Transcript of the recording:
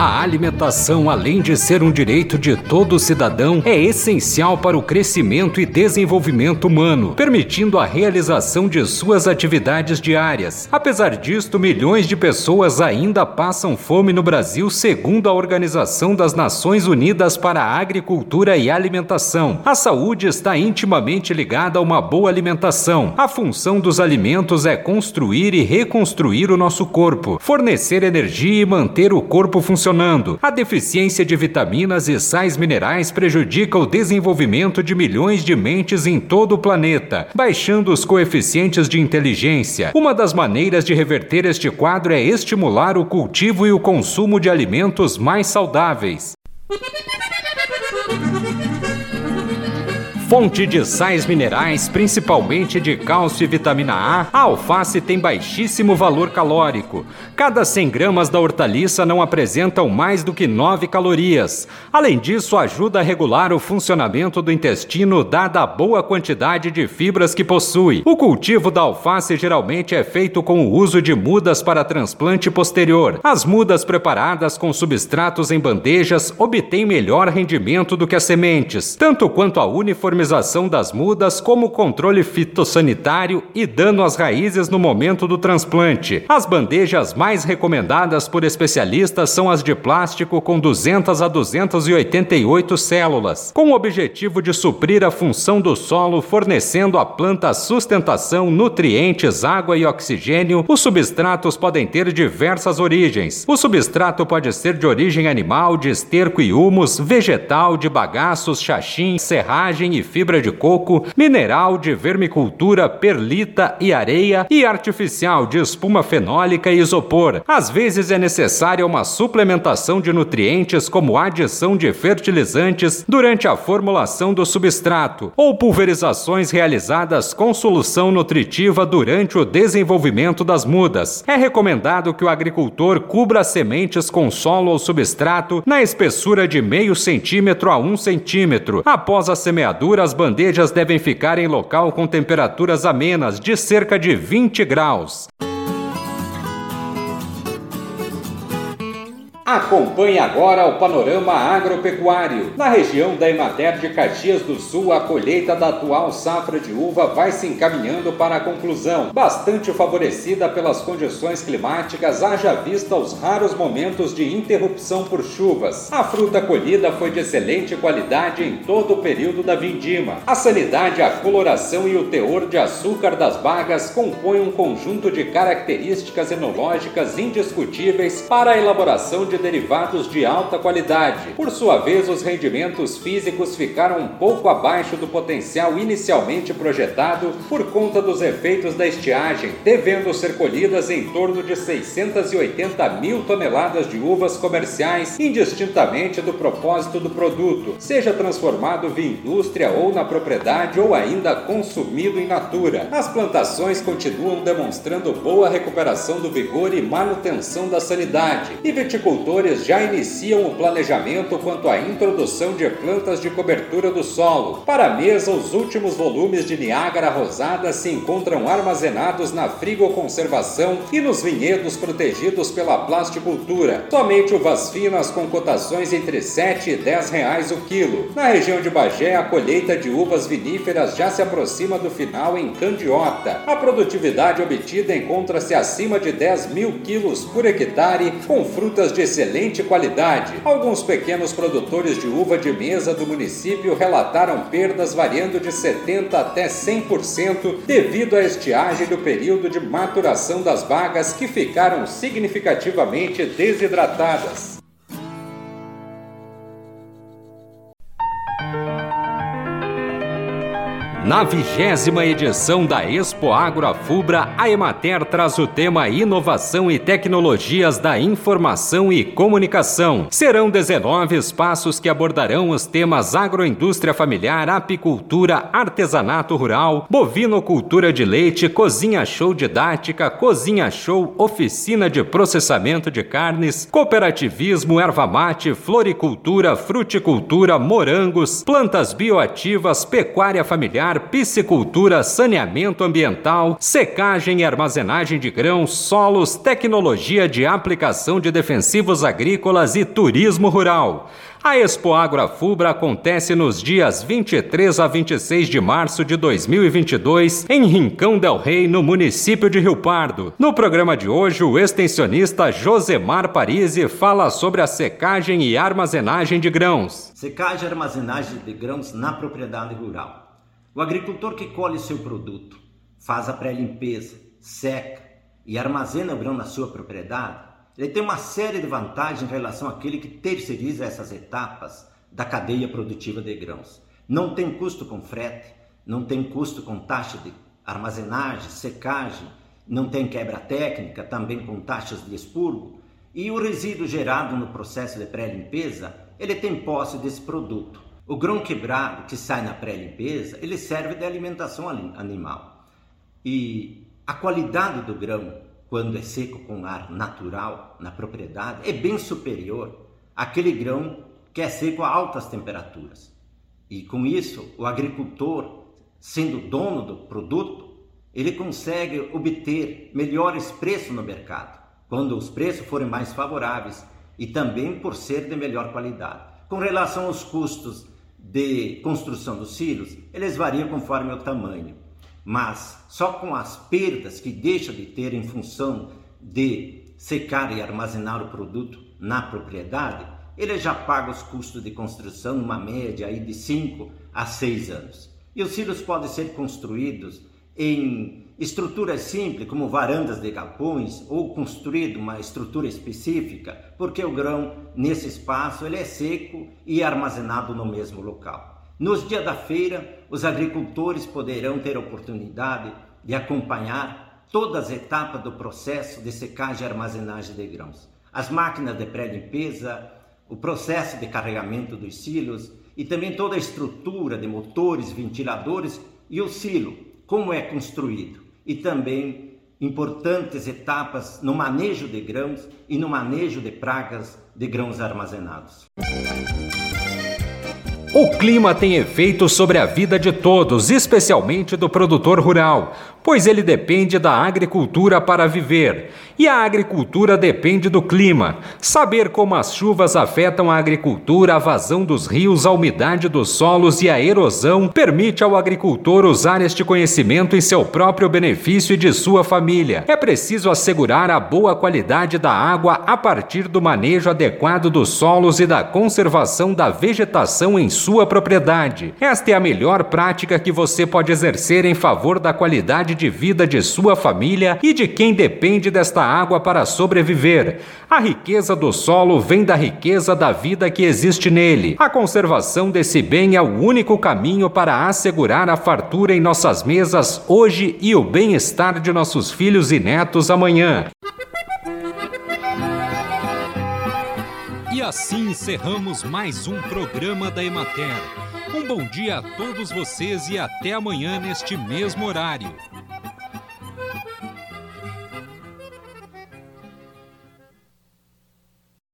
A alimentação, além de ser um direito de todo cidadão, é essencial para o crescimento e desenvolvimento humano, permitindo a realização de suas atividades diárias. Apesar disto, milhões de pessoas ainda passam fome no Brasil, segundo a Organização das Nações Unidas para a Agricultura e Alimentação. A saúde está intimamente ligada a uma boa alimentação. A função dos alimentos é construir e reconstruir o nosso corpo, fornecer energia e manter o corpo funcionando funcionando. A deficiência de vitaminas e sais minerais prejudica o desenvolvimento de milhões de mentes em todo o planeta, baixando os coeficientes de inteligência. Uma das maneiras de reverter este quadro é estimular o cultivo e o consumo de alimentos mais saudáveis. Fonte de sais minerais, principalmente de cálcio e vitamina A, a alface tem baixíssimo valor calórico. Cada 100 gramas da hortaliça não apresentam mais do que 9 calorias. Além disso, ajuda a regular o funcionamento do intestino, dada a boa quantidade de fibras que possui. O cultivo da alface geralmente é feito com o uso de mudas para transplante posterior. As mudas preparadas com substratos em bandejas obtêm melhor rendimento do que as sementes, tanto quanto a uniformidade uniformização das mudas, como controle fitossanitário e dano às raízes no momento do transplante. As bandejas mais recomendadas por especialistas são as de plástico com 200 a 288 células, com o objetivo de suprir a função do solo, fornecendo à planta sustentação, nutrientes, água e oxigênio. Os substratos podem ter diversas origens. O substrato pode ser de origem animal, de esterco e humus, vegetal, de bagaços, xaxim, serragem e fibra de coco, mineral de vermicultura, perlita e areia e artificial de espuma fenólica e isopor. Às vezes é necessária uma suplementação de nutrientes como adição de fertilizantes durante a formulação do substrato ou pulverizações realizadas com solução nutritiva durante o desenvolvimento das mudas. É recomendado que o agricultor cubra sementes com solo ou substrato na espessura de meio centímetro a um centímetro após a semeadura as bandejas devem ficar em local com temperaturas amenas de cerca de 20 graus. Acompanhe agora o panorama agropecuário. Na região da Emater de Caxias do Sul, a colheita da atual safra de uva vai se encaminhando para a conclusão, bastante favorecida pelas condições climáticas, haja vista os raros momentos de interrupção por chuvas. A fruta colhida foi de excelente qualidade em todo o período da vindima. A sanidade, a coloração e o teor de açúcar das bagas compõem um conjunto de características enológicas indiscutíveis para a elaboração de derivados de alta qualidade. Por sua vez, os rendimentos físicos ficaram um pouco abaixo do potencial inicialmente projetado por conta dos efeitos da estiagem, devendo ser colhidas em torno de 680 mil toneladas de uvas comerciais, indistintamente do propósito do produto, seja transformado via indústria ou na propriedade ou ainda consumido in natura. As plantações continuam demonstrando boa recuperação do vigor e manutenção da sanidade, e viticultores agricultores já iniciam o planejamento quanto à introdução de plantas de cobertura do solo. Para a mesa, os últimos volumes de Niágara Rosada se encontram armazenados na frigoconservação e nos vinhedos protegidos pela plasticultura. Somente uvas finas com cotações entre 7 e 10 reais o quilo. Na região de Bagé, a colheita de uvas viníferas já se aproxima do final em Candiota. A produtividade obtida encontra-se acima de 10 mil quilos por hectare, com frutas de excelente qualidade. Alguns pequenos produtores de uva de mesa do município relataram perdas variando de 70% até 100% devido à estiagem do período de maturação das bagas que ficaram significativamente desidratadas. Na vigésima edição da Expo Agro Afubra, a Emater traz o tema Inovação e Tecnologias da Informação e Comunicação. Serão 19 espaços que abordarão os temas agroindústria familiar, apicultura, artesanato rural, bovinocultura de leite, cozinha show didática, cozinha show, oficina de processamento de carnes, cooperativismo, erva mate, floricultura, fruticultura, morangos, plantas bioativas, pecuária familiar, piscicultura, saneamento ambiental, secagem e armazenagem de grãos, solos, tecnologia de aplicação de defensivos agrícolas e turismo rural. A Expo Fubra acontece nos dias 23 a 26 de março de 2022 em Rincão del Rei, no município de Rio Pardo. No programa de hoje, o extensionista Josemar Parisi fala sobre a secagem e armazenagem de grãos. Secagem e armazenagem de grãos na propriedade rural. O agricultor que colhe seu produto, faz a pré-limpeza, seca e armazena o grão na sua propriedade, ele tem uma série de vantagens em relação àquele que terceiriza essas etapas da cadeia produtiva de grãos. Não tem custo com frete, não tem custo com taxa de armazenagem, secagem, não tem quebra técnica, também com taxas de expurgo, e o resíduo gerado no processo de pré-limpeza, ele tem posse desse produto. O grão quebrado que sai na pré-limpeza, ele serve de alimentação animal. E a qualidade do grão, quando é seco com ar natural na propriedade, é bem superior àquele grão que é seco a altas temperaturas. E com isso, o agricultor, sendo dono do produto, ele consegue obter melhores preços no mercado, quando os preços forem mais favoráveis e também por ser de melhor qualidade. Com relação aos custos de construção dos silos, eles variam conforme o tamanho, mas só com as perdas que deixa de ter em função de secar e armazenar o produto na propriedade, ele já paga os custos de construção numa média aí de 5 a 6 anos. E os silos podem ser construídos em estruturas simples, como varandas de galpões, ou construído uma estrutura específica, porque o grão, nesse espaço, ele é seco e armazenado no mesmo local. Nos dias da feira, os agricultores poderão ter oportunidade de acompanhar todas as etapas do processo de secagem e armazenagem de grãos. As máquinas de pré-limpeza, o processo de carregamento dos silos e também toda a estrutura de motores, ventiladores e o silo, como é construído e também importantes etapas no manejo de grãos e no manejo de pragas de grãos armazenados. O clima tem efeito sobre a vida de todos, especialmente do produtor rural, pois ele depende da agricultura para viver. E a agricultura depende do clima. Saber como as chuvas afetam a agricultura, a vazão dos rios, a umidade dos solos e a erosão permite ao agricultor usar este conhecimento em seu próprio benefício e de sua família. É preciso assegurar a boa qualidade da água a partir do manejo adequado dos solos e da conservação da vegetação em sua propriedade. Esta é a melhor prática que você pode exercer em favor da qualidade de vida de sua família e de quem depende desta água para sobreviver. A riqueza do solo vem da riqueza da vida que existe nele. A conservação desse bem é o único caminho para assegurar a fartura em nossas mesas hoje e o bem-estar de nossos filhos e netos amanhã. E assim encerramos mais um programa da Emater. Um bom dia a todos vocês e até amanhã neste mesmo horário.